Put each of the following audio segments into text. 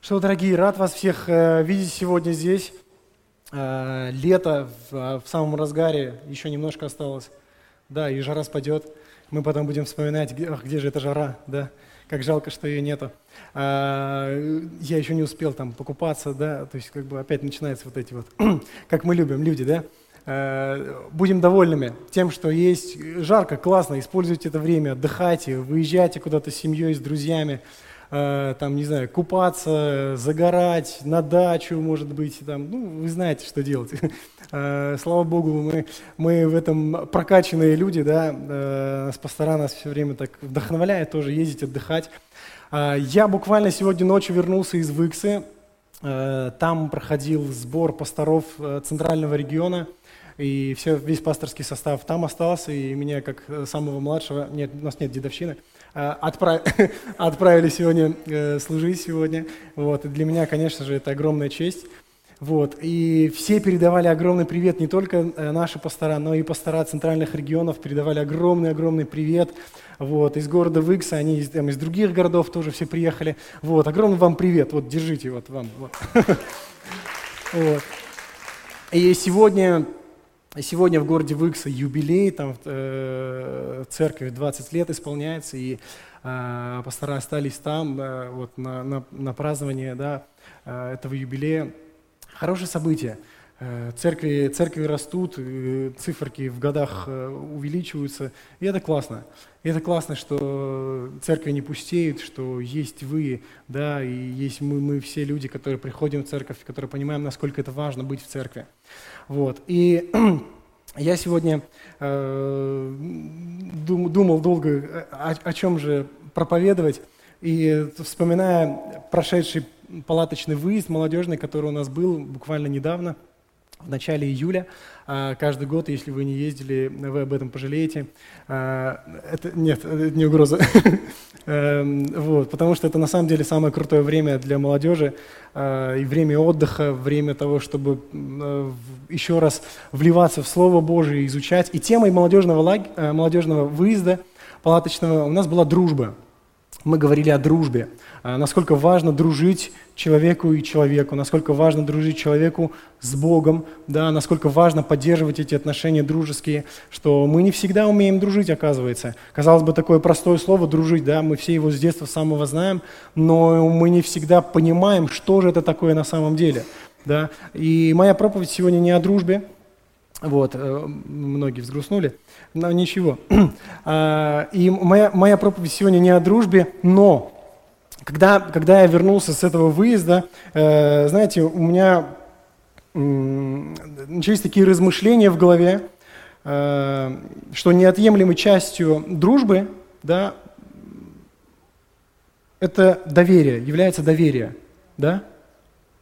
Что, дорогие, рад вас всех э, видеть сегодня здесь. Э, лето в, в самом разгаре, еще немножко осталось. Да, и жара спадет. Мы потом будем вспоминать, где, ах, где же эта жара, да, как жалко, что ее нету. Э, я еще не успел там покупаться, да, то есть как бы опять начинаются вот эти вот, как мы любим, люди, да. Э, будем довольными тем, что есть жарко, классно, используйте это время, отдыхайте, выезжайте куда-то с семьей, с друзьями. Э, там, не знаю, купаться, загорать, на дачу, может быть, там, ну, вы знаете, что делать. Э, слава Богу, мы, мы в этом прокачанные люди, да, э, с пастора нас все время так вдохновляет тоже ездить, отдыхать. Я буквально сегодня ночью вернулся из Выксы, там проходил сбор пасторов центрального региона, и все, весь пасторский состав там остался, и меня как самого младшего, нет, у нас нет дедовщины, отправ... отправили сегодня э, служить сегодня. Вот. И для меня, конечно же, это огромная честь. Вот. И все передавали огромный привет, не только э, наши пастора, но и пастора центральных регионов передавали огромный-огромный привет. Вот. Из города Выкса, они из, там, из других городов тоже все приехали. Вот. Огромный вам привет. Вот, держите вот вам. Вот. И сегодня Сегодня в городе Выкса юбилей, там э, церковь 20 лет исполняется, и э, пастора остались там э, вот на, на, на празднование да, э, этого юбилея. Хорошее событие. Э, церкви, церкви растут, э, циферки в годах э, увеличиваются, и это классно. И это классно, что церкви не пустеют, что есть вы, да, и есть мы, мы все люди, которые приходим в церковь, которые понимаем, насколько это важно быть в церкви. Вот. И я сегодня э, дум, думал долго, о, о чем же проповедовать, и вспоминая прошедший палаточный выезд молодежный, который у нас был буквально недавно, в начале июля, а, каждый год, если вы не ездили, вы об этом пожалеете. А, это, нет, это не угроза. Эм, вот, потому что это на самом деле самое крутое время для молодежи, а, и время отдыха, время того, чтобы э, еще раз вливаться в Слово Божие, изучать. И темой молодежного, лагеря, э, молодежного выезда палаточного у нас была дружба мы говорили о дружбе, а, насколько важно дружить человеку и человеку, насколько важно дружить человеку с Богом, да, насколько важно поддерживать эти отношения дружеские, что мы не всегда умеем дружить, оказывается. Казалось бы, такое простое слово «дружить», да, мы все его с детства самого знаем, но мы не всегда понимаем, что же это такое на самом деле. Да. И моя проповедь сегодня не о дружбе, вот, э, многие взгрустнули, но ничего. А, и моя, моя проповедь сегодня не о дружбе, но когда, когда я вернулся с этого выезда, э, знаете, у меня начались такие размышления в голове, э, что неотъемлемой частью дружбы, да, это доверие, является доверие, да?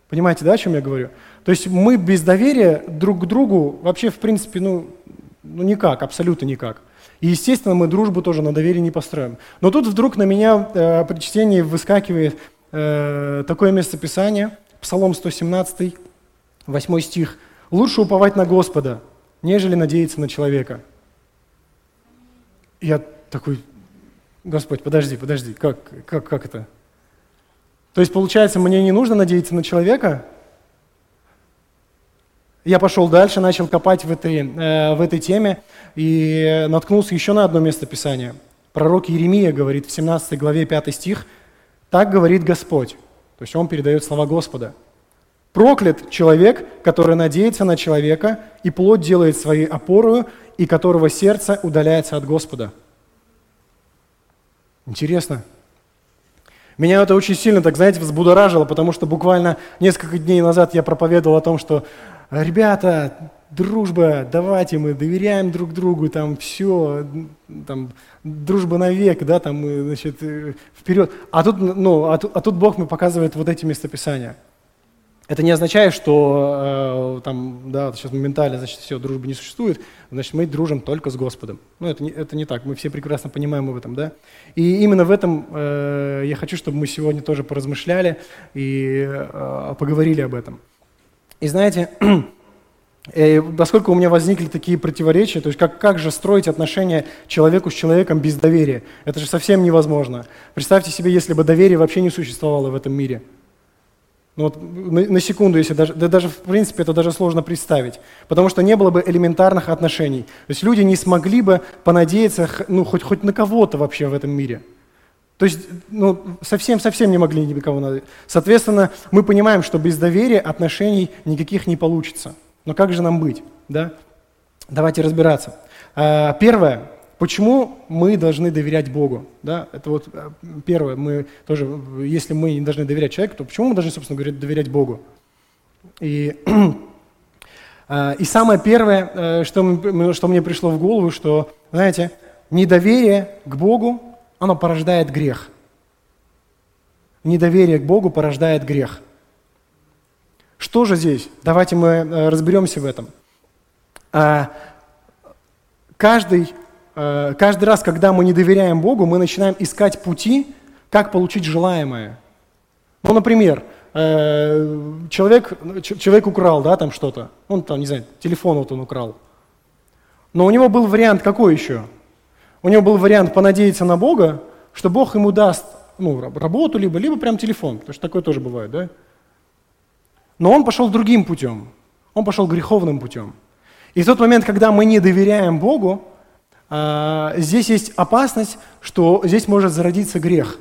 Понимаете, да, о чем я говорю? То есть мы без доверия друг к другу вообще, в принципе, ну, ну никак, абсолютно никак. И, естественно, мы дружбу тоже на доверии не построим. Но тут вдруг на меня э, при чтении выскакивает э, такое местописание, Псалом 117, 8 стих. «Лучше уповать на Господа, нежели надеяться на человека». Я такой, Господь, подожди, подожди, как, как, как это? То есть, получается, мне не нужно надеяться на человека, я пошел дальше, начал копать в этой, э, в этой теме и наткнулся еще на одно место Писания. Пророк Еремия говорит в 17 главе 5 стих, «Так говорит Господь». То есть он передает слова Господа. «Проклят человек, который надеется на человека и плоть делает своей опорою, и которого сердце удаляется от Господа». Интересно. Меня это очень сильно, так знаете, взбудоражило, потому что буквально несколько дней назад я проповедовал о том, что ребята, дружба, давайте мы доверяем друг другу, там все, там дружба навек, да, там мы, значит, э, вперед. А тут, ну, а тут, а тут Бог мне показывает вот эти местописания. Это не означает, что э, там, да, сейчас моментально, значит, все, дружбы не существует, значит, мы дружим только с Господом. Ну, это не, это не так, мы все прекрасно понимаем об этом, да. И именно в этом э, я хочу, чтобы мы сегодня тоже поразмышляли и э, поговорили об этом. И знаете, э, поскольку у меня возникли такие противоречия, то есть как, как же строить отношения человеку с человеком без доверия? Это же совсем невозможно. Представьте себе, если бы доверие вообще не существовало в этом мире. Ну вот на, на секунду, если даже, да даже в принципе это даже сложно представить, потому что не было бы элементарных отношений. То есть люди не смогли бы понадеяться ну, хоть, хоть на кого-то вообще в этом мире. То есть ну, совсем-совсем не могли никого надеяться. Соответственно, мы понимаем, что без доверия отношений никаких не получится. Но как же нам быть? Да? Давайте разбираться. А, первое, Почему мы должны доверять Богу? Да? Это вот э, первое. Мы тоже, если мы не должны доверять человеку, то почему мы должны, собственно говоря, доверять Богу? И, э, и самое первое, э, что, что мне пришло в голову, что, знаете, недоверие к Богу, оно порождает грех. Недоверие к Богу порождает грех. Что же здесь? Давайте мы разберемся в этом. Каждый Э, каждый раз, когда мы не доверяем Богу, мы начинаем искать пути, как получить желаемое. Ну, например, э, человек, человек украл, да, там что-то. Он там, не знаю, телефон вот он украл. Но у него был вариант какой еще? У него был вариант понадеяться на Бога, что Бог ему даст ну, работу, либо, либо прям телефон, потому что такое тоже бывает, да? Но он пошел другим путем. Он пошел греховным путем. И в тот момент, когда мы не доверяем Богу, а, здесь есть опасность, что здесь может зародиться грех.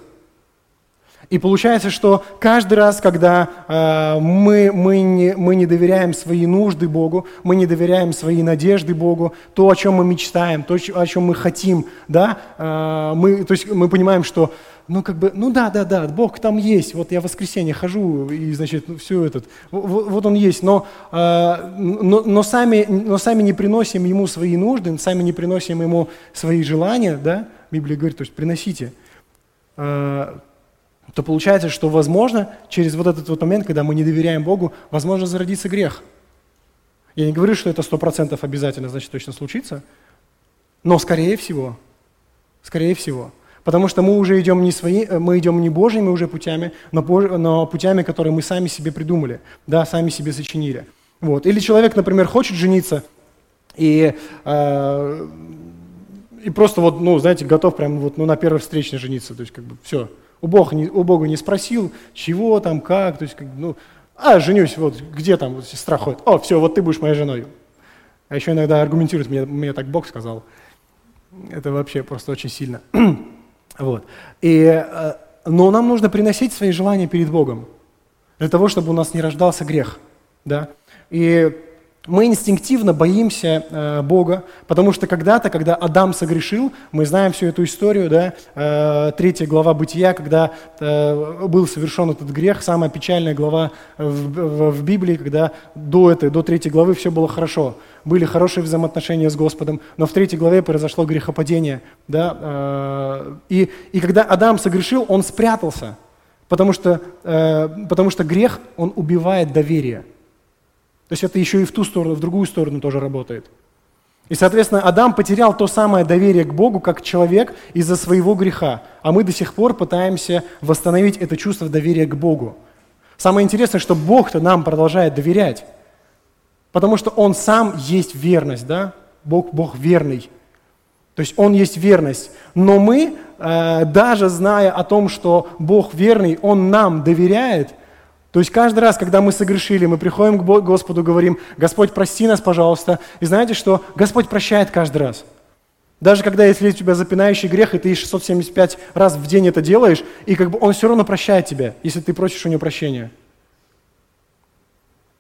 И получается, что каждый раз, когда э, мы, мы, не, мы не доверяем свои нужды Богу, мы не доверяем свои надежды Богу, то, о чем мы мечтаем, то, о чем мы хотим, да, э, мы, то есть мы понимаем, что ну, как бы, ну да, да, да, Бог там есть, вот я в воскресенье хожу, и, значит, ну, все этот, вот, вот он есть, но, э, но, но, сами, но сами не приносим ему свои нужды, сами не приносим ему свои желания, да, Библия говорит, то есть приносите, э, то получается, что, возможно, через вот этот вот момент, когда мы не доверяем Богу, возможно зародится грех. Я не говорю, что это сто процентов обязательно, значит, точно случится, но скорее всего, скорее всего – Потому что мы уже идем не свои, э, мы идем не Божьими уже путями, но, но путями, которые мы сами себе придумали, да, сами себе сочинили. Вот. Или человек, например, хочет жениться и, э, и просто вот, ну, знаете, готов прямо вот, ну, на первой встрече жениться. То есть, как бы, все. У Бога, не, у Бога не спросил, чего там, как, то есть, как, ну, а, женюсь, вот, где там вот, сестра ходит, о, все, вот ты будешь моей женой. А еще иногда аргументирует, мне, мне так Бог сказал. Это вообще просто очень сильно. Вот. И, э, но нам нужно приносить свои желания перед Богом, для того, чтобы у нас не рождался грех. Да? И мы инстинктивно боимся э, Бога, потому что когда-то, когда Адам согрешил, мы знаем всю эту историю, да, э, третья глава Бытия, когда э, был совершен этот грех, самая печальная глава в, в, в Библии, когда до этой, до третьей главы все было хорошо, были хорошие взаимоотношения с Господом, но в третьей главе произошло грехопадение, да, э, и, и когда Адам согрешил, он спрятался, потому что, э, потому что грех, он убивает доверие – то есть это еще и в ту сторону, в другую сторону тоже работает. И, соответственно, Адам потерял то самое доверие к Богу как человек из-за своего греха, а мы до сих пор пытаемся восстановить это чувство доверия к Богу. Самое интересное, что Бог-то нам продолжает доверять, потому что Он сам есть верность, да? Бог, Бог верный. То есть Он есть верность. Но мы, э, даже зная о том, что Бог верный, Он нам доверяет – то есть каждый раз, когда мы согрешили, мы приходим к Господу, говорим, Господь, прости нас, пожалуйста. И знаете что? Господь прощает каждый раз. Даже когда, если у тебя запинающий грех, и ты 675 раз в день это делаешь, и как бы Он все равно прощает тебя, если ты просишь у Него прощения.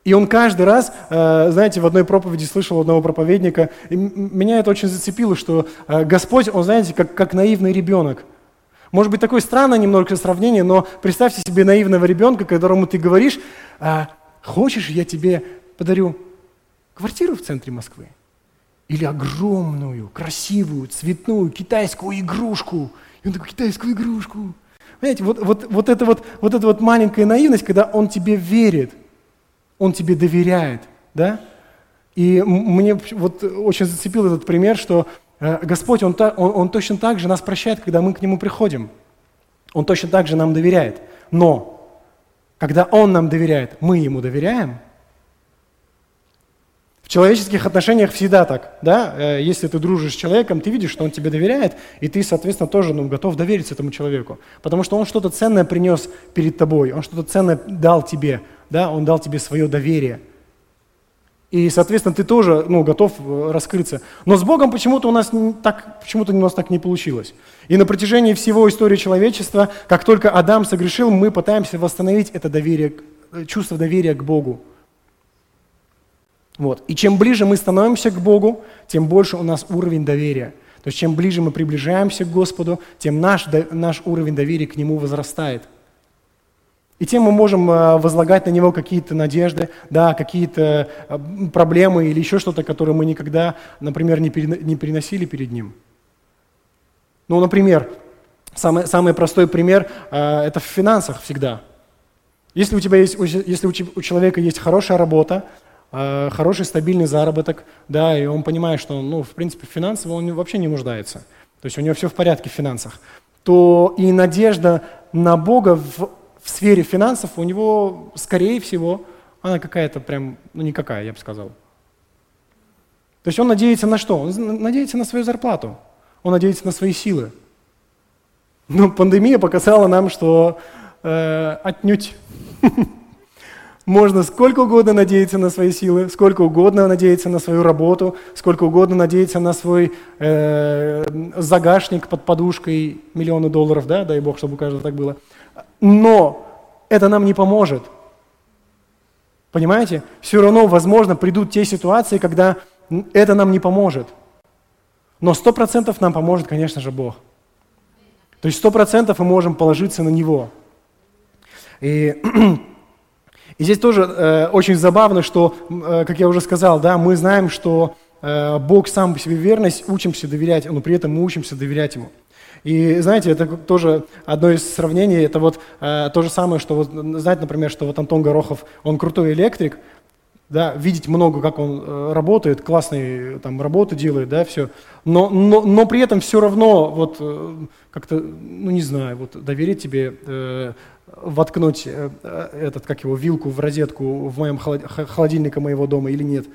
И он каждый раз, э, знаете, в одной проповеди слышал одного проповедника, меня это очень зацепило, что э, Господь, он, знаете, как, как наивный ребенок – может быть, такое странное немного сравнение, но представьте себе наивного ребенка, которому ты говоришь, а, хочешь, я тебе подарю квартиру в центре Москвы? Или огромную, красивую, цветную китайскую игрушку? И он такой, китайскую игрушку. Понимаете, вот, вот, вот, это вот, вот эта вот маленькая наивность, когда он тебе верит, он тебе доверяет, да? И мне вот очень зацепил этот пример, что Господь, он, он, он точно так же нас прощает, когда мы к Нему приходим. Он точно так же нам доверяет. Но, когда Он нам доверяет, мы Ему доверяем. В человеческих отношениях всегда так, да? Э, если ты дружишь с человеком, ты видишь, что он тебе доверяет, и ты, соответственно, тоже ну, готов довериться этому человеку. Потому что он что-то ценное принес перед тобой, он что-то ценное дал тебе, да? Он дал тебе свое доверие. И, соответственно, ты тоже ну, готов э, раскрыться. Но с Богом почему-то у нас так, почему-то у нас так не получилось. И на протяжении всего истории человечества, как только Адам согрешил, мы пытаемся восстановить это доверие, э, чувство доверия к Богу. Вот. И чем ближе мы становимся к Богу, тем больше у нас уровень доверия. То есть чем ближе мы приближаемся к Господу, тем наш, наш уровень доверия к Нему возрастает. И тем мы можем э, возлагать на Него какие-то надежды, да, какие-то э, проблемы или еще что-то, которое мы никогда, например, не переносили перед Ним. Ну, например, самый, самый простой пример э, – это в финансах всегда. Если у, тебя есть, если у человека есть хорошая работа, хороший стабильный заработок, да, и он понимает, что, ну, в принципе, финансово он вообще не нуждается, то есть у него все в порядке в финансах, то и надежда на Бога в, в сфере финансов у него, скорее всего, она какая-то прям, ну, никакая, я бы сказал. То есть он надеется на что? Он надеется на свою зарплату, он надеется на свои силы. Но пандемия показала нам, что э, отнюдь Можно сколько угодно надеяться на свои силы, сколько угодно надеяться на свою работу, сколько угодно надеяться на свой э, загашник под подушкой миллионы долларов, да, дай бог, чтобы у каждого так было. Но это нам не поможет. Понимаете? Все равно, возможно, придут те ситуации, когда это нам не поможет. Но сто процентов нам поможет, конечно же, Бог. То есть сто процентов мы можем положиться на Него. И И здесь тоже э, очень забавно, что, э, как я уже сказал, да, мы знаем, что э, Бог сам по себе верность, учимся доверять, но при этом мы учимся доверять Ему. И знаете, это тоже одно из сравнений, это вот э, то же самое, что вот, знаете, например, что вот Антон Горохов, он крутой электрик, да, видеть много, как он э, работает, классные там работы делает, да, все, но, но, но при этом все равно вот э, как-то, ну не знаю, вот доверить тебе э, воткнуть э, этот, как его, вилку в розетку в моем холодильнике моего дома или нет.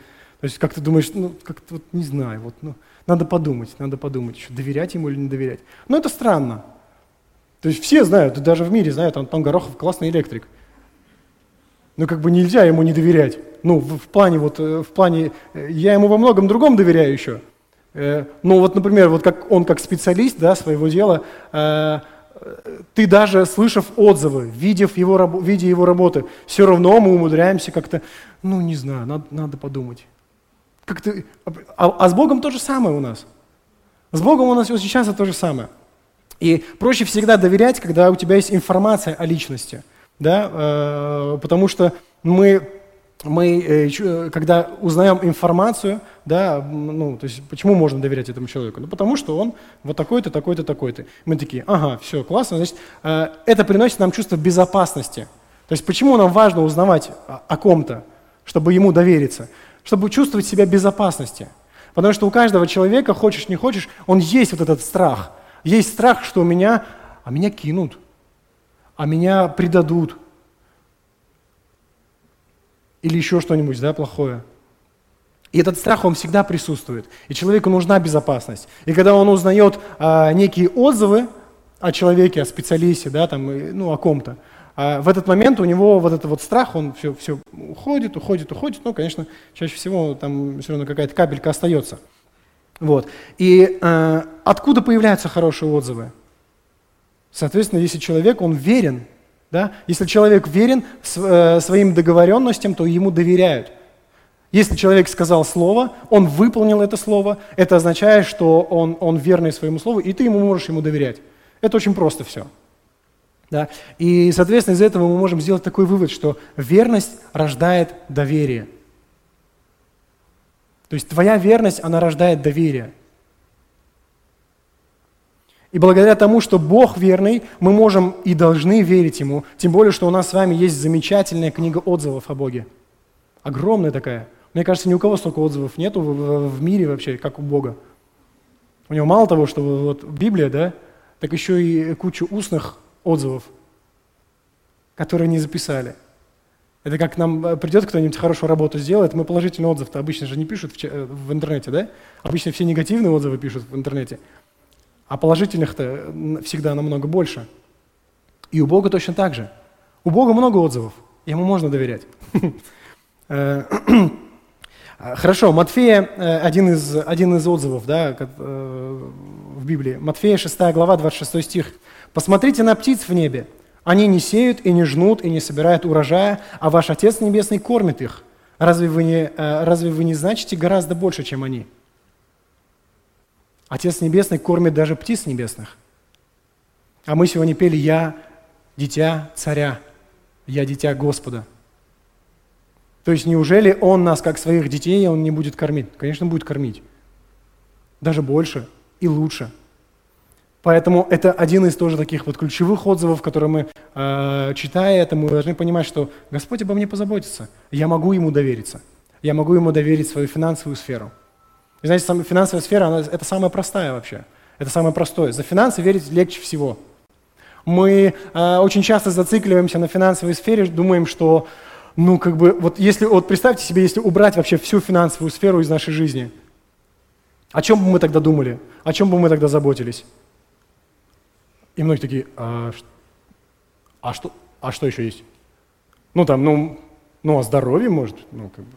То есть как ты думаешь, ну, как-то вот не знаю, вот, ну, надо подумать, надо подумать, еще доверять ему или не доверять. Но это странно. То есть все знают, даже в мире знают, Антон Горохов классный электрик. Но как бы нельзя ему не доверять. Ну, в, в плане вот, э, в плане, э, я ему во многом другом доверяю еще. Ну вот, например, вот как он как специалист, да, своего дела, ты даже слышав отзывы, видев его, видя его работы, все равно мы умудряемся как-то, ну не знаю, надо, надо подумать. Как ты, а, а с Богом то же самое у нас. С Богом у нас сейчас это то же самое. И проще всегда доверять, когда у тебя есть информация о личности. Да? Э, потому что мы мы, э, э, когда узнаем информацию, да, ну, то есть почему можно доверять этому человеку? Ну, потому что он вот такой-то, такой-то, такой-то. Мы такие, ага, все, классно, значит, э, это приносит нам чувство безопасности. То есть почему нам важно узнавать о, о ком-то, чтобы ему довериться? Чтобы чувствовать себя в безопасности. Потому что у каждого человека, хочешь не хочешь, он есть вот этот страх. Есть страх, что меня, а меня кинут, а меня предадут, или еще что-нибудь да, плохое. И этот страх, он всегда присутствует. И человеку нужна безопасность. И когда он узнает а, некие отзывы о человеке, о специалисте, да, там, ну, о ком-то, а в этот момент у него вот этот вот страх, он все, все уходит, уходит, уходит. Ну, конечно, чаще всего там все равно какая-то капелька остается. Вот. И а, откуда появляются хорошие отзывы? Соответственно, если человек, он верен да? Если человек верен э, своим договоренностям, то ему доверяют. Если человек сказал слово, он выполнил это слово, это означает, что он, он верный своему слову, и ты ему можешь ему доверять. Это очень просто все. Да? И, соответственно, из этого мы можем сделать такой вывод, что верность рождает доверие. То есть твоя верность, она рождает доверие. И благодаря тому, что Бог верный, мы можем и должны верить Ему. Тем более, что у нас с вами есть замечательная книга отзывов о Боге. Огромная такая. Мне кажется, ни у кого столько отзывов нету в, мире вообще, как у Бога. У него мало того, что вот Библия, да, так еще и кучу устных отзывов, которые не записали. Это как нам э, придет кто-нибудь хорошую работу сделает, мы положительный отзыв-то обычно же не пишут в, э, в интернете, да? Обычно все негативные отзывы пишут в интернете. А положительных-то всегда намного больше. И у Бога точно так же. У Бога много отзывов, ему можно доверять. Э, хорошо, Матфея, один из, один из отзывов да, в Библии. Матфея 6 глава, 26 стих. «Посмотрите на птиц в небе, они не сеют и не жнут и не собирают урожая, а ваш Отец Небесный кормит их. Разве вы не, э, разве вы не значите гораздо больше, чем они? Отец Небесный кормит даже птиц небесных. А мы сегодня пели «Я дитя царя, я дитя Господа». То есть неужели Он нас, как своих детей, Он не будет кормить? Конечно, будет кормить. Даже больше и лучше – Поэтому это один из тоже таких вот ключевых отзывов, которые мы, э, читая это, мы должны понимать, что Господь обо мне позаботится. Я могу Ему довериться. Я могу Ему доверить свою финансовую сферу. И знаете, финансовая сфера, она, это самая простая вообще. Это самое простое. За финансы верить легче всего. Мы э, очень часто зацикливаемся на финансовой сфере, думаем, что, ну, как бы, вот если, вот представьте себе, если убрать вообще всю финансовую сферу из нашей жизни, о чем бы мы тогда думали? О чем бы мы тогда заботились? И многие такие, а, а, что, а что еще есть? Ну там, ну, ну о здоровье может, ну как бы,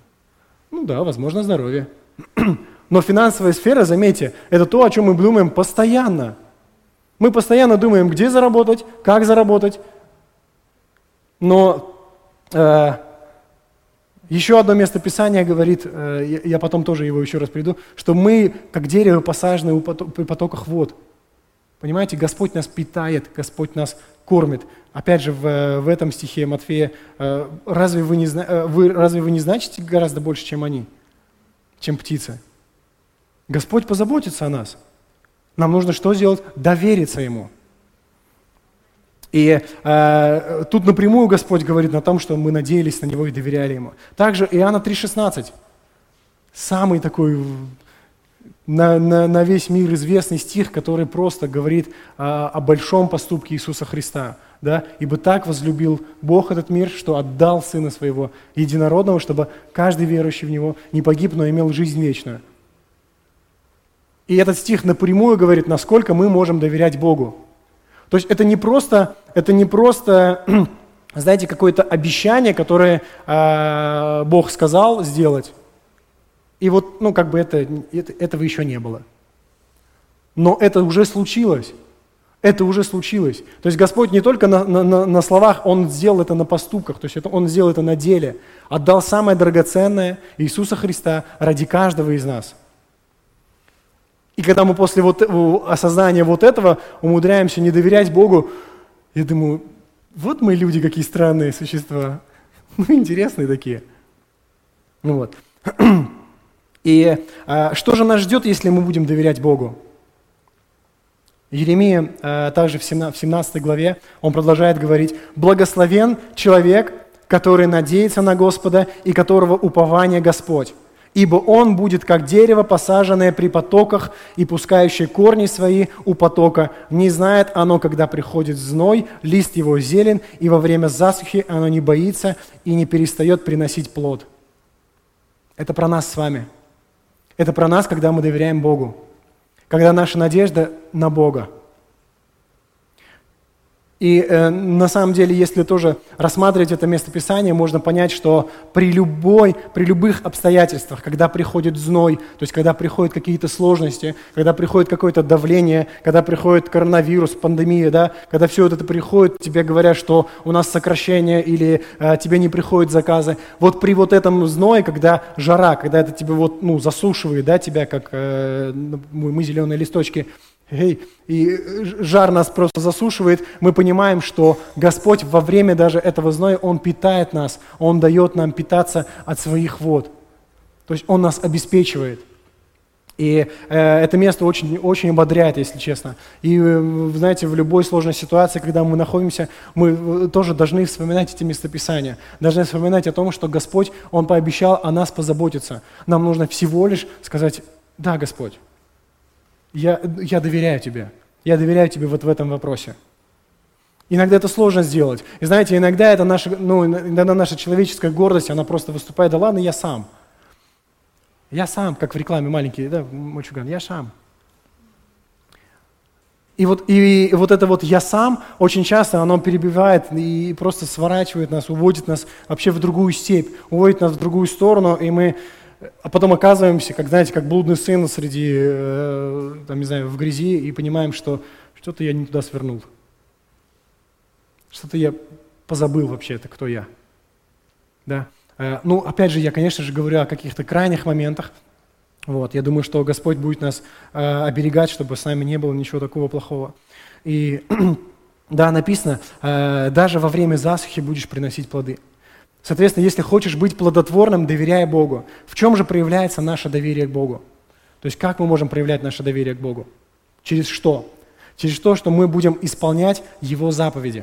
ну да, возможно здоровье. Но финансовая сфера, заметьте, это то, о чем мы думаем постоянно. Мы постоянно думаем, где заработать, как заработать. Но э, еще одно место Писания говорит, э, я, я потом тоже его еще раз приду, что мы, как дерево, посажены у потоках вод. Понимаете, Господь нас питает, Господь нас кормит. Опять же, в, в этом стихе Матфея, э, разве вы, не, э, вы, разве вы не значите гораздо больше, чем они, чем птицы? Господь позаботится о нас. Нам нужно что сделать? Довериться Ему. И э, тут напрямую Господь говорит на том, что мы надеялись на Него и доверяли Ему. Также Иоанна 3,16. Самый такой на, на, на весь мир известный стих, который просто говорит а, о большом поступке Иисуса Христа. Да? «Ибо так возлюбил Бог этот мир, что отдал Сына Своего Единородного, чтобы каждый верующий в Него не погиб, но имел жизнь вечную». И этот стих напрямую говорит, насколько мы можем доверять Богу. То есть это не просто, это не просто знаете, какое-то обещание, которое э, Бог сказал сделать, и вот, ну, как бы это, это, этого еще не было. Но это уже случилось. Это уже случилось. То есть Господь не только на, на, на словах, Он сделал это на поступках, то есть это, Он сделал это на деле. Отдал самое драгоценное Иисуса Христа ради каждого из нас. И когда мы после вот, осознания вот этого умудряемся не доверять Богу, я думаю, вот мы люди какие странные существа. Ну, интересные такие. Ну вот. И а, что же нас ждет, если мы будем доверять Богу? Еремия а, также в 17 главе, он продолжает говорить, «Благословен человек, который надеется на Господа и которого упование Господь, ибо он будет как дерево, посаженное при потоках и пускающее корни свои у потока. Не знает оно, когда приходит зной, лист его зелен, и во время засухи оно не боится и не перестает приносить плод». Это про нас с вами – это про нас, когда мы доверяем Богу, когда наша надежда на Бога – и э, на самом деле, если тоже рассматривать это местописание, можно понять, что при, любой, при любых обстоятельствах, когда приходит зной, то есть когда приходят какие-то сложности, когда приходит какое-то давление, когда приходит коронавирус, пандемия, да, когда все это приходит, тебе говорят, что у нас сокращение или э, тебе не приходят заказы. Вот при вот этом зное, когда жара, когда это тебе вот, ну, засушивает, да, тебя, как э, мы зеленые листочки, И жар нас просто засушивает, мы понимаем, что Господь во время даже этого зноя, Он питает нас, Он дает нам питаться от своих вод. То есть Он нас обеспечивает. И э, это место очень, очень ободряет, если честно. И, э, знаете, в любой сложной ситуации, когда мы находимся, мы э, тоже должны вспоминать эти местописания. Должны вспоминать о том, что Господь, Он пообещал о нас позаботиться. Нам нужно всего лишь сказать, да, Господь, я, я доверяю тебе. Я доверяю тебе вот в этом вопросе. Иногда это сложно сделать. И знаете, иногда это наша, ну, иногда наша человеческая гордость, она просто выступает, да ладно, я сам. Я сам, как в рекламе маленький, да, мальчуган, я сам. И вот, и, и вот это вот «я сам» очень часто оно перебивает и просто сворачивает нас, уводит нас вообще в другую степь, уводит нас в другую сторону, и мы а потом оказываемся, как, знаете, как блудный сын среди, э, там, не знаю, в грязи, и понимаем, что что-то я не туда свернул. Что-то я позабыл вообще, это кто я. Да? Э, ну, опять же, я, конечно же, говорю о каких-то крайних моментах, вот, я думаю, что Господь будет нас э, оберегать, чтобы с нами не было ничего такого плохого. И да, написано, э, даже во время засухи будешь приносить плоды. Соответственно, если хочешь быть плодотворным, доверяй Богу. В чем же проявляется наше доверие к Богу? То есть как мы можем проявлять наше доверие к Богу? Через что? Через то, что мы будем исполнять Его заповеди.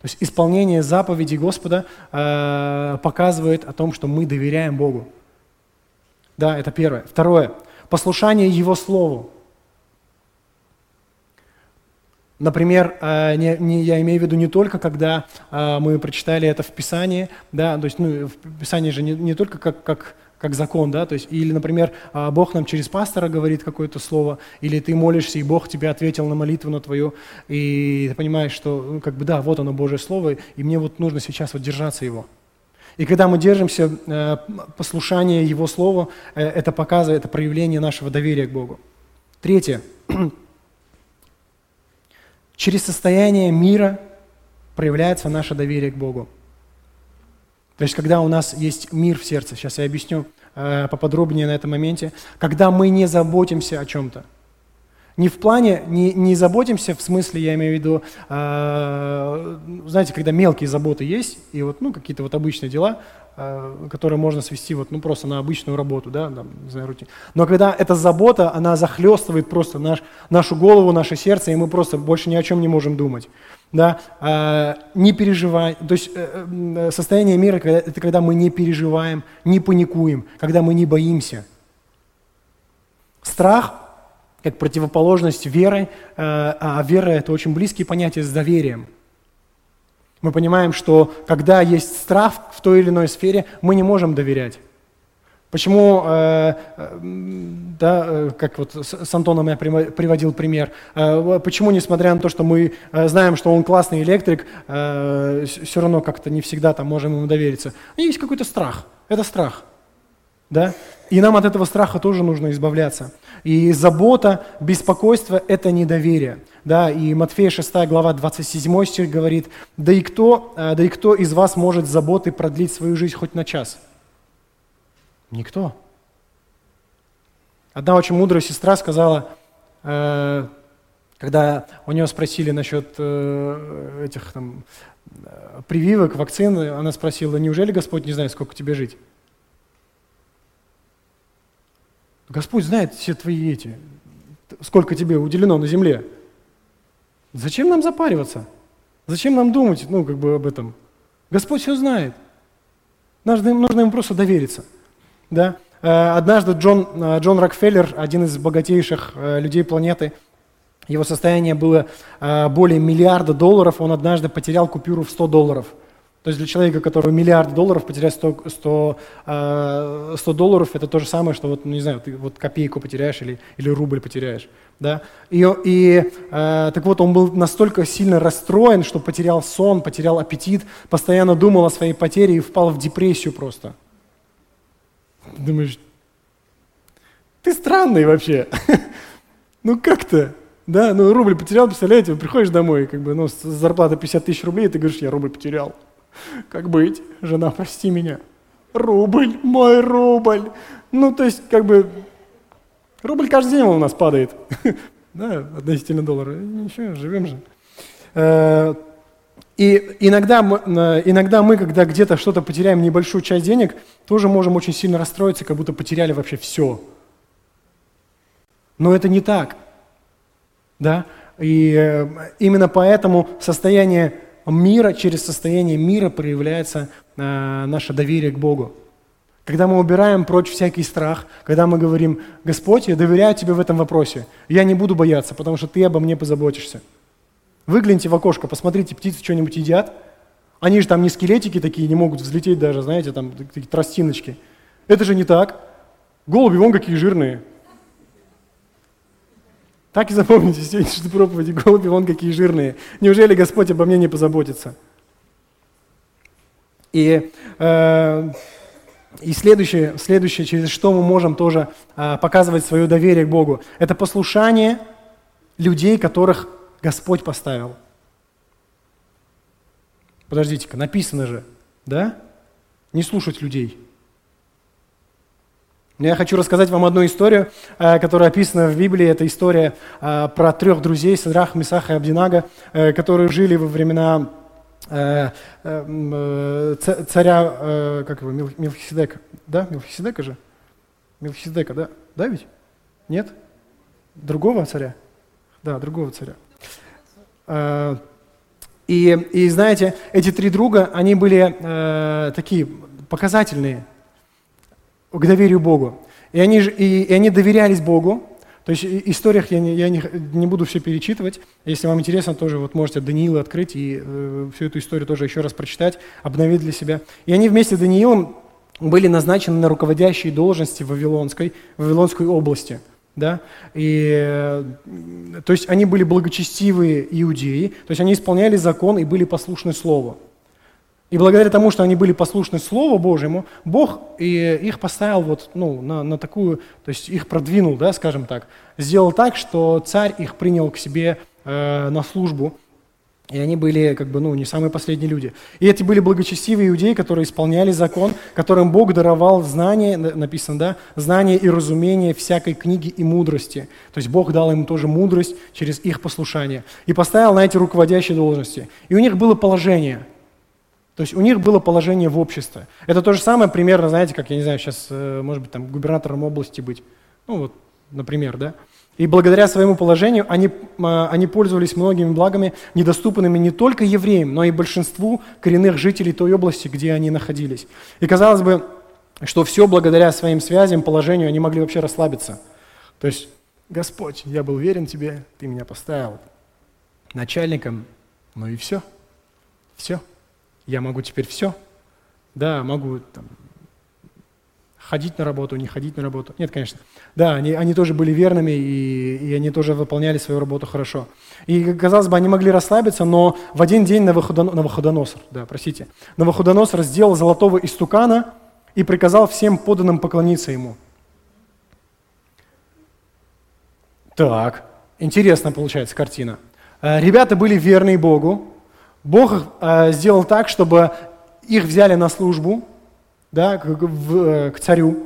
То есть исполнение заповедей Господа э, показывает о том, что мы доверяем Богу. Да, это первое. Второе. Послушание Его Слову. Например, э, не, не, я имею в виду не только, когда э, мы прочитали это в Писании, да, то есть ну, в Писании же не, не только как, как, как закон, да, то есть, или, например, э, Бог нам через пастора говорит какое-то слово, или ты молишься, и Бог тебе ответил на молитву на твою, и ты понимаешь, что, ну, как бы, да, вот оно Божье Слово, и мне вот нужно сейчас вот держаться его. И когда мы держимся послушания Его Слова, это показывает, это проявление нашего доверия к Богу. Третье. Через состояние мира проявляется наше доверие к Богу. То есть, когда у нас есть мир в сердце, сейчас я объясню э, поподробнее на этом моменте, когда мы не заботимся о чем-то – не в плане, не, не заботимся, в смысле, я имею в виду, э, знаете, когда мелкие заботы есть, и вот, ну, какие-то вот обычные дела, э, которые можно свести вот, ну, просто на обычную работу, да, там, не знаю, рутин. Но когда эта забота, она захлестывает просто наш, нашу голову, наше сердце, и мы просто больше ни о чем не можем думать. Да, э, не переживай, то есть э, э состояние мира когда, это когда мы не переживаем, не паникуем, когда мы не боимся. Страх как противоположность веры, э, а вера – это очень близкие понятия с доверием. Мы понимаем, что когда есть страх в той или иной сфере, мы не можем доверять. Почему, э, э, да, как вот с Антоном я приводил пример, почему, несмотря на то, что мы знаем, что он классный электрик, все равно как-то не всегда там можем ему довериться. Есть какой-то страх, это страх. Да? И нам от этого страха тоже нужно избавляться. И забота, беспокойство – это недоверие. Да, и Матфея 6 глава 27 стих говорит, да и, кто, э, «Да и кто из вас может заботы продлить свою жизнь хоть на час?» Никто. Одна очень мудрая сестра сказала, э, когда у нее спросили насчет э, этих там, прививок, вакцин, она спросила, неужели Господь не знает, сколько тебе жить? Господь знает все твои эти, сколько тебе уделено на земле. Зачем нам запариваться? Зачем нам думать, ну, как бы об этом? Господь все знает. Нужно, нужно ему просто довериться. Да? Э, однажды Джон, э, Джон Рокфеллер, один из богатейших э, людей планеты, его состояние было более миллиарда долларов, он однажды потерял купюру в 100 долларов – то есть для человека, который миллиард долларов, потерять 100, 100, 100 долларов, это то же самое, что вот, ну, не знаю, ты вот копейку потеряешь или, или рубль потеряешь. Да? И, и э, так вот, он был настолько сильно расстроен, что потерял сон, потерял аппетит, постоянно думал о своей потере и впал в депрессию просто. Думаешь, ты странный вообще. ну как-то. Да, ну рубль потерял, представляете, приходишь домой, как бы, ну, зарплата 50 тысяч рублей, и ты говоришь, я рубль потерял. Как быть? Жена, прости меня. Рубль, мой рубль. Ну, то есть, как бы, рубль каждый день у нас падает. Да, относительно доллара. Ничего, живем же. Э, и иногда мы, иногда мы, когда где-то что-то потеряем, небольшую часть денег, тоже можем очень сильно расстроиться, как будто потеряли вообще все. Но это не так. Да? И э, именно поэтому состояние мира, через состояние мира проявляется э, наше доверие к Богу. Когда мы убираем прочь всякий страх, когда мы говорим, Господь, я доверяю Тебе в этом вопросе, я не буду бояться, потому что Ты обо мне позаботишься. Выгляните в окошко, посмотрите, птицы что-нибудь едят. Они же там не скелетики такие, не могут взлететь даже, знаете, там такие тростиночки. Это же не так. Голуби вон какие жирные. Так и запомните сегодняшней проповеди, голуби вон какие жирные. Неужели Господь обо мне не позаботится? И, э, и следующее, следующее, через что мы можем тоже э, показывать свое доверие к Богу, это послушание людей, которых Господь поставил. Подождите-ка, написано же, да? Не слушать людей. Я хочу рассказать вам одну историю, э, которая описана в Библии. Это история э, про трех друзей, Садрах, Мисаха и Абдинага, э, которые жили во времена царя, как его, Милхиседека. Да, Милхиседека же? Милхиседека, да? Да ведь? Нет? Другого царя? Да, другого царя. И, и знаете, эти три друга, они были э, такие показательные к доверию Богу. И они, и, и они доверялись Богу. То есть историях я, не, я не, не буду все перечитывать. Если вам интересно, тоже вот можете Даниила открыть и э, всю эту историю тоже еще раз прочитать, обновить для себя. И они вместе с Даниилом были назначены на руководящие должности в Вавилонской, в Вавилонской области – да, и, э, то есть они были благочестивые иудеи, то есть они исполняли закон и были послушны Слову. И благодаря тому, что они были послушны Слову Божьему, Бог и их поставил вот, ну, на, на такую, то есть их продвинул, да, скажем так, сделал так, что царь их принял к себе э, на службу, и они были, как бы, ну, не самые последние люди. И эти были благочестивые иудеи, которые исполняли закон, которым Бог даровал знание, написано, да, знание и разумение всякой книги и мудрости. То есть Бог дал им тоже мудрость через их послушание. И поставил на эти руководящие должности. И у них было положение. То есть у них было положение в обществе. Это то же самое примерно, знаете, как, я не знаю, сейчас, э, может быть, там, губернатором области быть. Ну, вот, например, да. И благодаря своему положению они, а, они пользовались многими благами, недоступными не только евреям, но и большинству коренных жителей той области, где они находились. И казалось бы, что все благодаря своим связям, положению они могли вообще расслабиться. То есть, Господь, я был верен Тебе, Ты меня поставил начальником, ну и все. Все. Я могу теперь все. Да, могу там, ходить на работу, не ходить на работу. Нет, конечно. Да, они, они тоже были верными, и, и они тоже выполняли свою работу хорошо. И, казалось бы, они могли расслабиться, но в один день Навуходоносор, да, простите, Навуходоносор сделал золотого истукана и приказал всем поданным поклониться ему. Так, интересно получается картина. Э, ребята были верны Богу. Бог э, сделал так, чтобы их взяли на службу, да, к, в, э, к царю.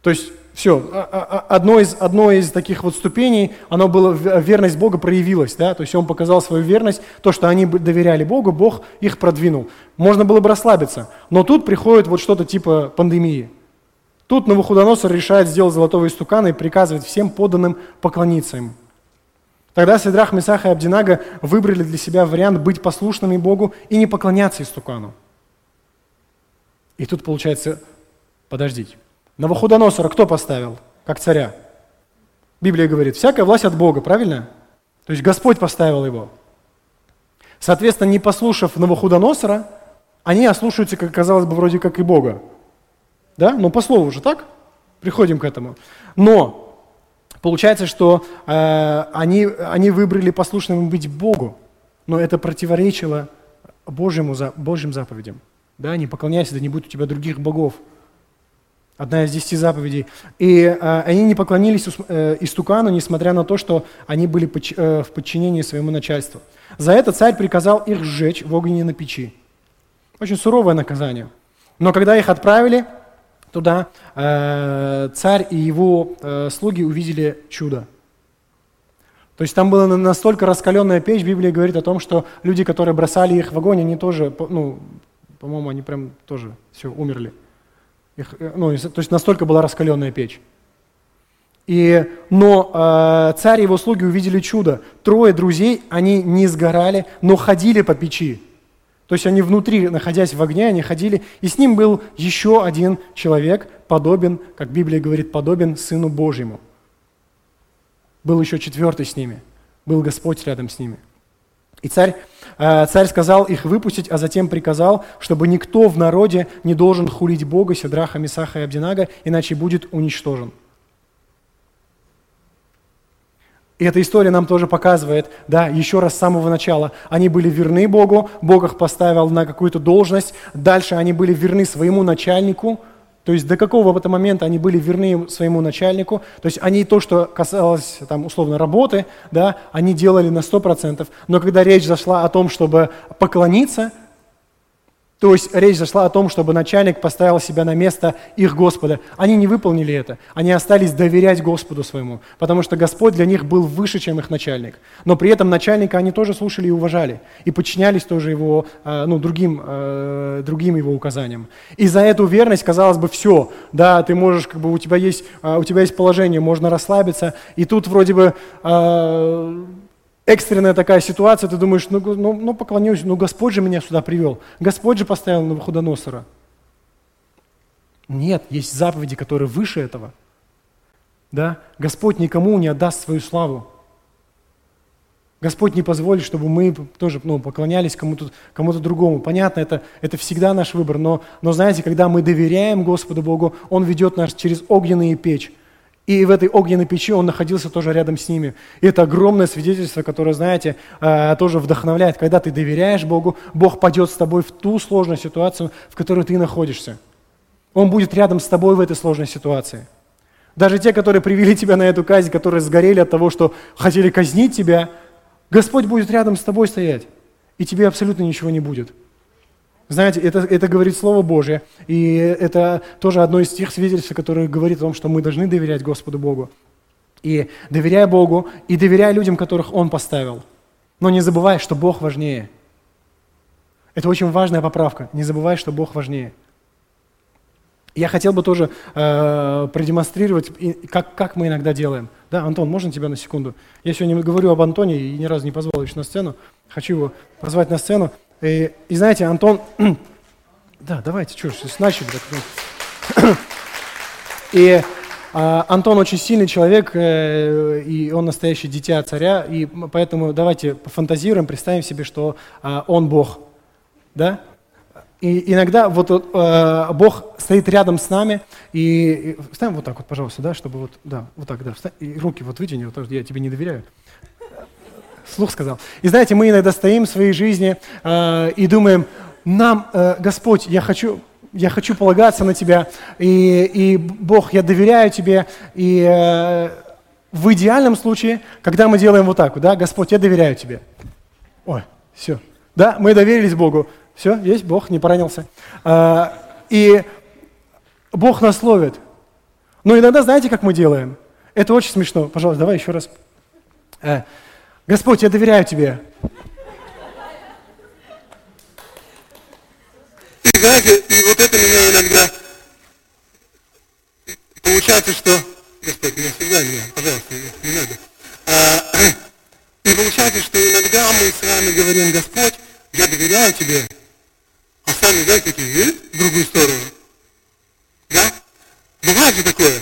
То есть все, а, а, а, одно из, одно из таких вот ступеней, оно было, верность Бога проявилась, да, то есть он показал свою верность, то, что они доверяли Богу, Бог их продвинул. Можно было бы расслабиться, но тут приходит вот что-то типа пандемии. Тут Навуходоносор решает сделать золотого истукана и приказывает всем подданным поклониться им. Тогда Сидрах, Месах и Абдинага выбрали для себя вариант быть послушными Богу и не поклоняться истукану. И тут получается, подождите, Навуходоносора кто поставил, как царя? Библия говорит, всякая власть от Бога, правильно? То есть Господь поставил его. Соответственно, не послушав Навуходоносора, они ослушаются, как казалось бы, вроде как и Бога. Да? Но по слову же так? Приходим к этому. Но получается, что э, они, они выбрали послушным быть Богу, но это противоречило Божьему, Божьим заповедям. Да, не поклоняйся, да не будет у тебя других богов. Одна из десяти заповедей. И э, они не поклонились э, истукану, несмотря на то, что они были подч, э, в подчинении своему начальству. За это царь приказал их сжечь в огненной печи. Очень суровое наказание. Но когда их отправили туда, э, царь и его э, слуги увидели чудо. То есть там была настолько раскаленная печь, Библия говорит о том, что люди, которые бросали их в огонь, они тоже ну, по-моему, они прям тоже все умерли. Их, э, ну, то есть настолько была раскаленная печь. И, но э, царь и его слуги увидели чудо. Трое друзей, они не сгорали, но ходили по печи. То есть они внутри, находясь в огне, они ходили, и с ним был еще один человек, подобен, как Библия говорит, подобен Сыну Божьему. Был еще четвертый с ними, был Господь рядом с ними. И царь, э, царь сказал их выпустить, а затем приказал, чтобы никто в народе не должен хулить Бога, Седраха, Месаха и Абдинага, иначе будет уничтожен. И эта история нам тоже показывает, да, еще раз с самого начала, они были верны Богу, Бог их поставил на какую-то должность, дальше они были верны своему начальнику, то есть до какого-то момента они были верны своему начальнику, то есть они то, что касалось там условно работы, да, они делали на 100%, но когда речь зашла о том, чтобы поклониться, то есть речь зашла о том, чтобы начальник поставил себя на место их Господа. Они не выполнили это. Они остались доверять Господу своему, потому что Господь для них был выше, чем их начальник. Но при этом начальника они тоже слушали и уважали, и подчинялись тоже его, э, ну, другим, э, другим его указаниям. И за эту верность, казалось бы, все, да, ты можешь, как бы, у тебя есть, э, у тебя есть положение, можно расслабиться, и тут вроде бы экстренная такая ситуация, ты думаешь, ну, ну, ну поклонюсь, ну Господь же меня сюда привел, Господь же поставил на Навуходоносора. Нет, есть заповеди, которые выше этого. Да? Господь никому не отдаст свою славу. Господь не позволит, чтобы мы тоже ну, поклонялись кому-то кому другому. Понятно, это, это всегда наш выбор, но, но знаете, когда мы доверяем Господу Богу, Он ведет нас через огненные печь. И в этой огненной печи он находился тоже рядом с ними. И это огромное свидетельство, которое, знаете, э, тоже вдохновляет. Когда ты доверяешь Богу, Бог пойдет с тобой в ту сложную ситуацию, в которой ты находишься. Он будет рядом с тобой в этой сложной ситуации. Даже те, которые привели тебя на эту казнь, которые сгорели от того, что хотели казнить тебя, Господь будет рядом с тобой стоять, и тебе абсолютно ничего не будет. Знаете, это, это говорит Слово Божье, и это тоже одно из тех свидетельств, которое говорит о том, что мы должны доверять Господу Богу. И доверяя Богу, и доверяя людям, которых Он поставил. Но не забывай, что Бог важнее. Это очень важная поправка. Не забывай, что Бог важнее. Я хотел бы тоже э, продемонстрировать, как, как мы иногда делаем. Да, Антон, можно тебя на секунду? Я сегодня говорю об Антоне и ни разу не позвал еще на сцену. Хочу его позвать на сцену. И, и знаете, Антон... да, давайте, что ж, начали. Так, и а, Антон очень сильный человек, э, и он настоящий дитя царя, и поэтому давайте пофантазируем, представим себе, что а, он Бог. Да? И иногда вот э, Бог стоит рядом с нами, и, и ставим вот так вот, пожалуйста, да, чтобы вот, да, вот так, да, встань, и руки вот вытяни, вот, я тебе не доверяю слух сказал. И знаете, мы иногда стоим в своей жизни э, и думаем, нам, э, Господь, я хочу, я хочу полагаться на Тебя, и, и Бог, я доверяю Тебе, и э, в идеальном случае, когда мы делаем вот так, да, Господь, я доверяю Тебе. Ой, все. Да, мы доверились Богу. Все, есть Бог, не поранился. Э, и Бог нас ловит. Но иногда знаете, как мы делаем? Это очень смешно. Пожалуйста, давай еще раз. Э, Господь, я доверяю Тебе. И знаете, и вот это меня иногда получается, что Господь, меня всегда меня, пожалуйста, не надо. А, и получается, что иногда мы с вами говорим, Господь, я доверяю Тебе, а сами, знаете, какие, в другую сторону. Да? Бывает же такое.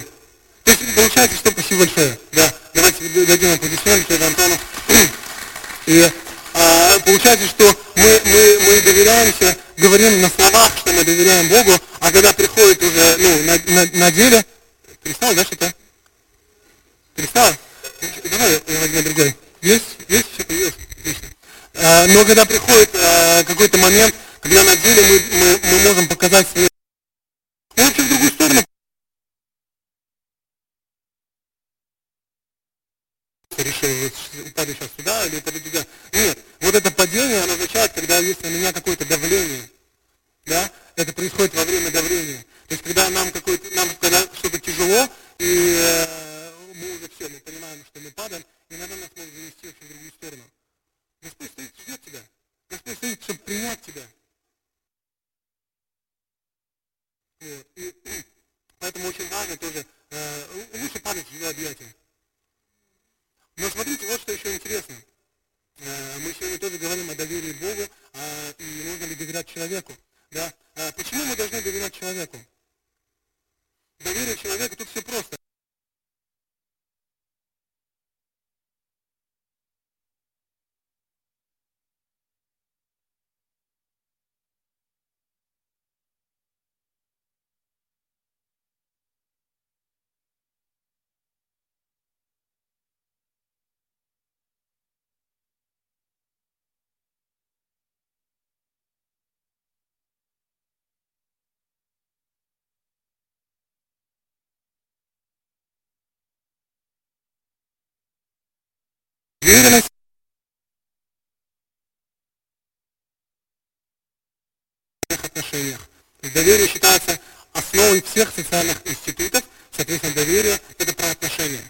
Всех социальных институтов, соответственно, доверие – это про отношения.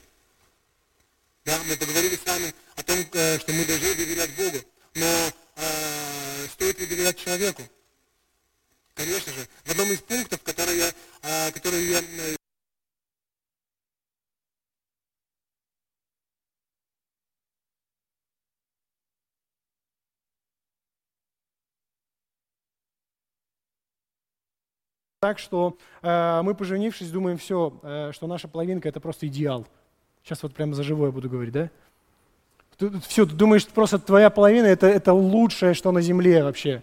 Да, мы поговорили с вами о том, э, что мы должны доверять Богу, но э, стоит ли доверять человеку? Конечно же, в одном из пунктов, которые я, э, которые я э, так, что э, мы, поженившись, думаем, все, э, что наша половинка это просто идеал. Сейчас вот прямо за живое буду говорить, да? Ты, все, ты думаешь, просто твоя половина это, это лучшее, что на земле вообще.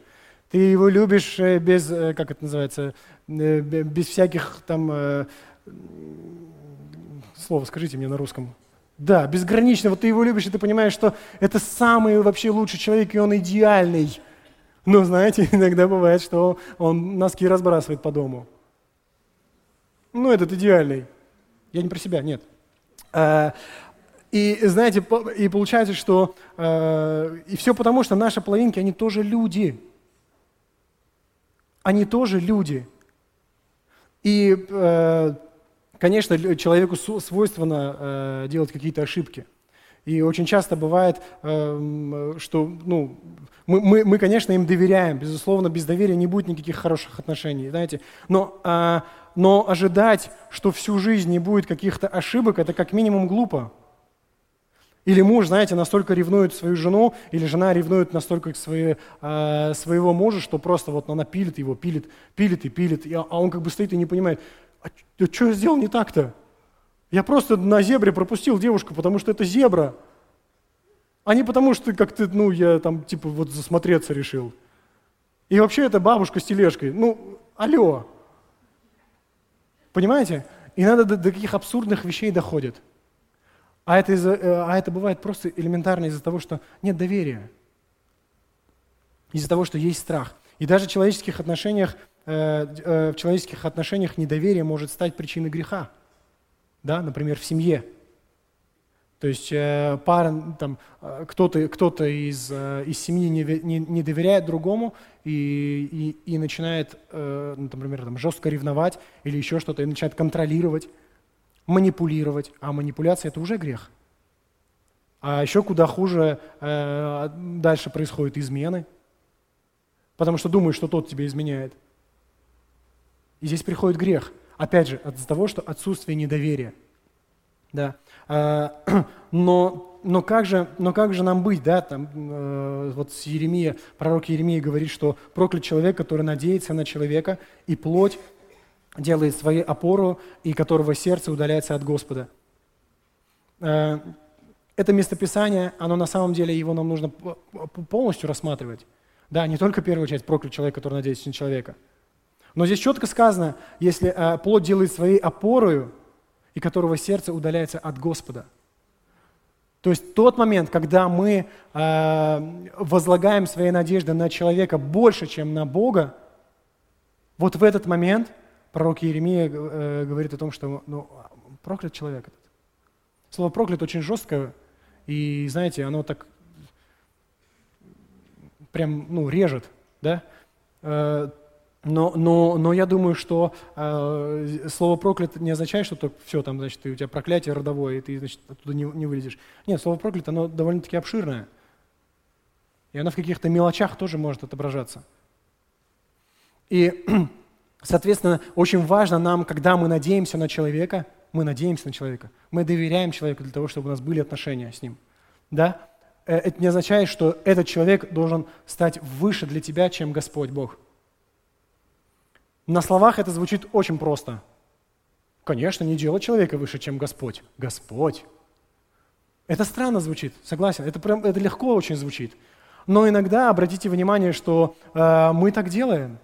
Ты его любишь э, без, э, как это называется, э, без всяких там э, слов, скажите мне на русском. Да, безгранично. Вот ты его любишь, и ты понимаешь, что это самый вообще лучший человек, и он идеальный. Но, знаете, иногда бывает, что он носки разбрасывает по дому. Ну, этот идеальный. Я не про себя, нет. А, и знаете, и получается, что а, и все потому, что наши половинки, они тоже люди. Они тоже люди. И, а, конечно, человеку свойственно делать какие-то ошибки. И очень часто бывает, эм, что ну, мы, мы, мы, конечно, им доверяем. Безусловно, без доверия не будет никаких хороших отношений, знаете. Но, а, но ожидать, что всю жизнь не будет каких-то ошибок, это как минимум глупо. Или муж, знаете, настолько ревнует свою жену, или жена ревнует настолько свои, э, своего мужа, что просто вот она пилит его, пилит, пилит и пилит, и, а он как бы стоит и не понимает, а что я сделал не так-то? Я просто на зебре пропустил девушку, потому что это зебра. А не потому что как-то, ну, я там, типа, вот засмотреться решил. И вообще это бабушка с тележкой. Ну, алло. Понимаете? И надо до, до каких абсурдных вещей доходит. А это, из э, а это бывает просто элементарно из-за того, что нет доверия. Из-за того, что есть страх. И даже в человеческих отношениях, э, э, в человеческих отношениях недоверие может стать причиной греха да, например, в семье. То есть э, пара, там, э, кто-то, кто-то из, э, из семьи не, не, не доверяет другому и, и, и начинает, э, ну, например, там, жестко ревновать или еще что-то, и начинает контролировать, манипулировать. А манипуляция – это уже грех. А еще куда хуже э, дальше происходят измены, потому что думаешь, что тот тебе изменяет. И здесь приходит грех – Опять же, от того, что отсутствие недоверия. Да. А, но, но, как же, но как же нам быть? Да? Там, э, вот Еремия, пророк Еремия говорит, что проклят человек, который надеется на человека, и плоть делает свою опору, и которого сердце удаляется от Господа. Э, это местописание, оно на самом деле, его нам нужно полностью рассматривать. Да, не только первая часть, проклят человек, который надеется на человека – но здесь четко сказано, если э, плод делает своей опорою, и которого сердце удаляется от Господа. То есть тот момент, когда мы э, возлагаем свои надежды на человека больше, чем на Бога, вот в этот момент пророк Иеремия э, говорит о том, что ну, проклят человек этот. Слово проклят очень жесткое, и знаете, оно так прям ну, режет. Да? Но, но, но я думаю, что э, слово проклят не означает, что только все, там, значит, у тебя проклятие родовое, и ты значит, оттуда не, не вылезешь. Нет, слово проклят, оно довольно-таки обширное. И оно в каких-то мелочах тоже может отображаться. И, соответственно, очень важно нам, когда мы надеемся на человека, мы надеемся на человека, мы доверяем человеку для того, чтобы у нас были отношения с ним. Да? Э, это не означает, что этот человек должен стать выше для тебя, чем Господь Бог – на словах это звучит очень просто. Конечно, не делать человека выше, чем Господь. Господь. Это странно звучит, согласен. Это, прям, это легко очень звучит. Но иногда обратите внимание, что э, мы так делаем.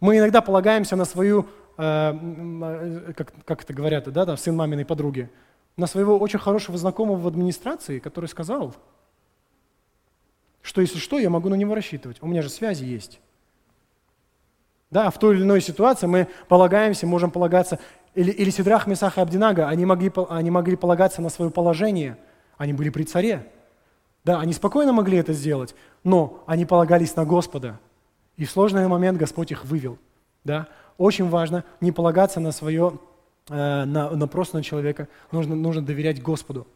Мы иногда полагаемся на свою, э, э как, как это говорят, да, там, сын маминой подруги, на своего очень хорошего знакомого в администрации, который сказал, что если что, я могу на него рассчитывать. У меня же связи есть. Да, в той или иной ситуации мы полагаемся, можем полагаться, или, или Сидрах, Месах и Абдинага, они могли, они могли полагаться на свое положение, они были при царе. Да, они спокойно могли это сделать, но они полагались на Господа. И в сложный момент Господь их вывел. Да? Очень важно не полагаться на свое, э, на, на просто на человека. Нужно, нужно доверять Господу.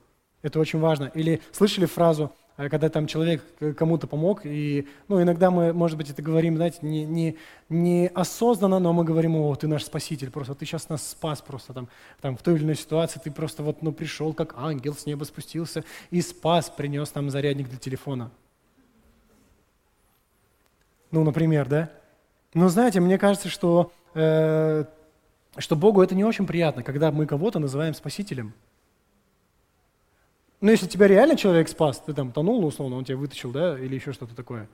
Это очень важно. Или слышали фразу, когда там человек кому-то помог, и ну, иногда мы, может быть, это говорим, знаете, не, не, не осознанно, но мы говорим, о, ты наш спаситель, просто ты сейчас нас спас просто там, там в той или иной ситуации, ты просто вот ну, пришел как ангел с неба спустился и спас, принес нам зарядник для телефона. Ну, например, да? Но знаете, мне кажется, что, э, что Богу это не очень приятно, когда мы кого-то называем спасителем. Ну, если тебя реально человек спас, ты там тонул, условно, он тебя вытащил, да, или еще что-то такое,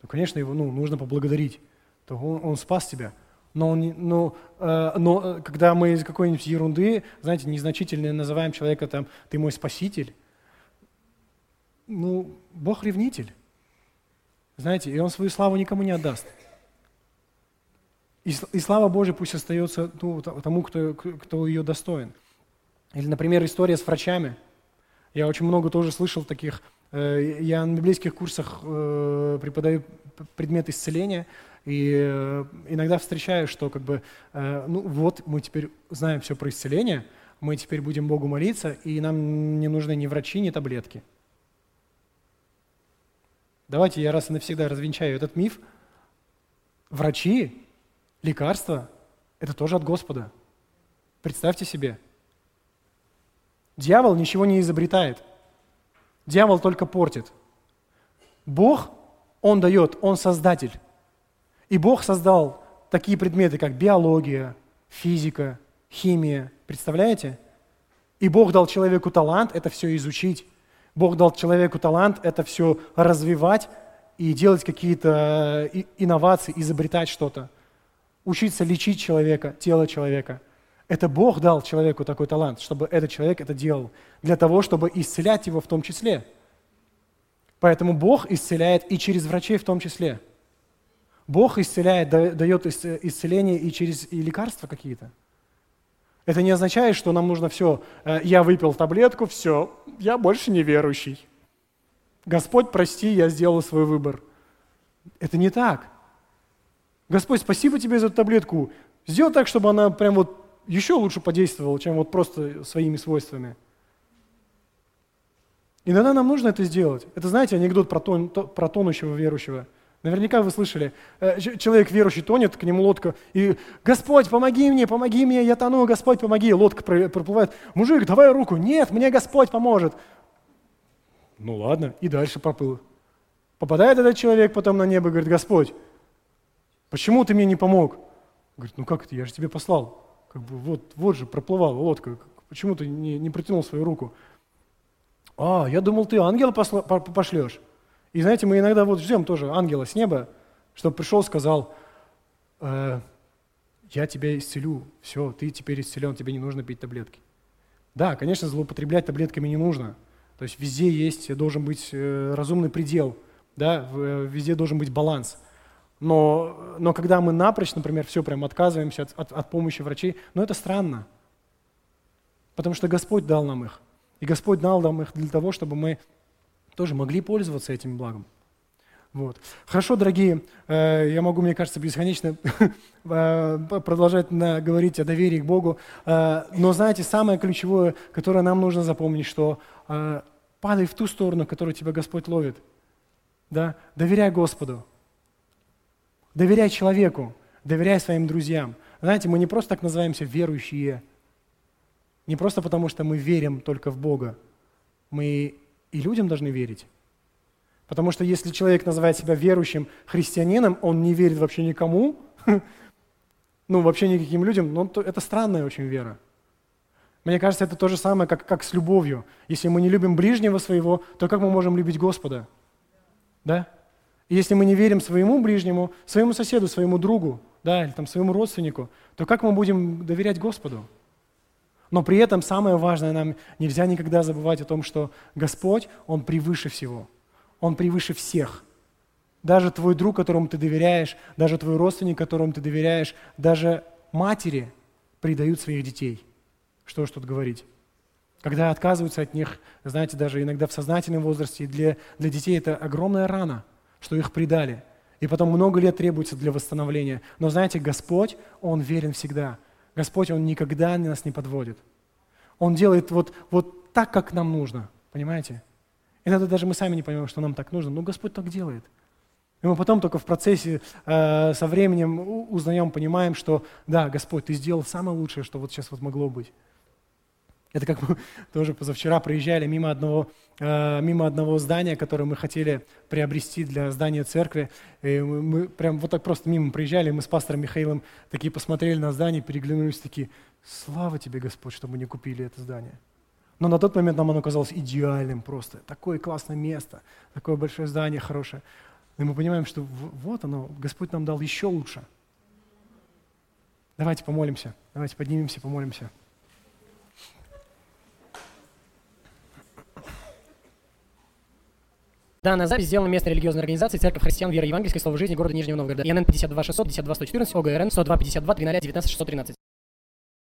то, конечно, его ну, нужно поблагодарить. То он, он спас тебя. Но, он, ну, э, но э, когда мы из какой-нибудь ерунды, знаете, незначительно называем человека там, ты мой спаситель, ну, Бог ревнитель. Знаете, и он свою славу никому не отдаст. И, и слава Божия пусть остается ну, тому, кто, кто ее достоин. Или, например, история с врачами. Я очень много тоже слышал таких. Э, я на библейских курсах э, преподаю предмет исцеления, и э, иногда встречаю, что как бы, ну вот мы теперь знаем все про исцеление, мы теперь будем Богу молиться, и нам не нужны ни врачи, ни таблетки. Давайте я раз и навсегда развенчаю этот миф. Врачи, лекарства – это тоже от Господа. Представьте себе. Дьявол ничего не изобретает. Дьявол только портит. Бог, Он дает, Он создатель. И Бог создал такие предметы, как биология, физика, химия. Представляете? И Бог дал человеку талант это все изучить. Бог дал человеку талант это все развивать и делать какие-то э, инновации, изобретать что-то. Учиться лечить человека, тело человека. Это Бог дал человеку такой талант, чтобы этот человек это делал, для того, чтобы исцелять его в том числе. Поэтому Бог исцеляет и через врачей в том числе. Бог исцеляет, дает исцеление и через и лекарства какие-то. Это не означает, что нам нужно все, э, я выпил таблетку, все, я больше не верующий. Господь, прости, я сделал свой выбор. Это не так. Господь, спасибо тебе за эту таблетку. Сделай так, чтобы она прям вот еще лучше подействовала, чем вот просто своими свойствами. Иногда нам нужно это сделать. Это, знаете, анекдот про, тон, про тонущего верующего – Наверняка вы слышали, э, человек верующий тонет, к нему лодка, и «Господь, помоги мне, помоги мне, я тону, Господь, помоги!» Лодка проплывает. «Мужик, давай руку!» «Нет, мне Господь поможет!» Ну ладно, и дальше проплыл. Попадает этот человек потом на небо и говорит, «Господь, почему ты мне не помог?» Говорит, ну как это, я же тебе послал. Как бы вот, вот же проплывала лодка, почему ты не, не протянул свою руку? А, я думал, ты ангела посла, пошлешь. И знаете, мы иногда вот ждем тоже ангела с неба, чтобы пришел, сказал, э, я тебя исцелю, все, ты теперь исцелен, тебе не нужно пить таблетки. Да, конечно, злоупотреблять таблетками не нужно. То есть везде есть, должен быть э, разумный предел, да, э, везде должен быть баланс. Но, но когда мы напрочь, например, все прям отказываемся от, от, от помощи врачей, ну это странно. Потому что Господь дал нам их. И Господь дал нам их для того, чтобы мы тоже могли пользоваться этим благом. Вот. Хорошо, дорогие, э, я могу, мне кажется, бесконечно э, продолжать говорить о доверии к Богу, э, но знаете, самое ключевое, которое нам нужно запомнить, что падай в ту сторону, которую тебя Господь ловит. Да? Доверяй Господу, доверяй человеку, доверяй своим друзьям. Знаете, мы не просто так называемся верующие, не просто потому, что мы верим только в Бога, мы и людям должны верить. Потому что если человек называет себя верующим христианином, он не верит вообще никому, ну, вообще никаким людям, но это странная очень вера. Мне кажется, это то же самое, как, как с любовью. Если мы не любим ближнего своего, то как мы можем любить Господа? Да? И если мы не верим своему ближнему, своему соседу, своему другу, да, или там своему родственнику, то как мы будем доверять Господу? Но при этом самое важное, нам нельзя никогда забывать о том, что Господь, Он превыше всего. Он превыше всех. Даже твой друг, которому ты доверяешь, даже твой родственник, которому ты доверяешь, даже матери предают своих детей. Что ж тут говорить? Когда отказываются от них, знаете, даже иногда в сознательном возрасте, для, для детей это огромная рана, что их предали. И потом много лет требуется для восстановления. Но знаете, Господь, Он верен всегда. Господь, Он никогда нас не подводит. Он делает вот, вот так, как нам нужно. Понимаете? Иногда даже мы сами не понимаем, что нам так нужно, но Господь так делает. И мы потом только в процессе, э, со временем узнаем, понимаем, что да, Господь, Ты сделал самое лучшее, что вот сейчас вот могло быть. Это как мы тоже позавчера проезжали мимо одного, мимо одного здания, которое мы хотели приобрести для здания церкви. И мы, мы прям вот так просто мимо проезжали, мы с пастором Михаилом такие посмотрели на здание, переглянулись, такие, слава тебе, Господь, что мы не купили это здание. Но на тот момент нам оно казалось идеальным просто. Такое классное место, такое большое здание хорошее. И мы понимаем, что вот оно, Господь нам дал еще лучше. Давайте помолимся, давайте поднимемся, помолимся. Данная запись сделана местной религиозной организацией Церковь Христиан Веры Евангельской Слова Жизни города Нижнего Новгорода. ИНН 52 600 52 114 ОГРН 102 52 13 19 613.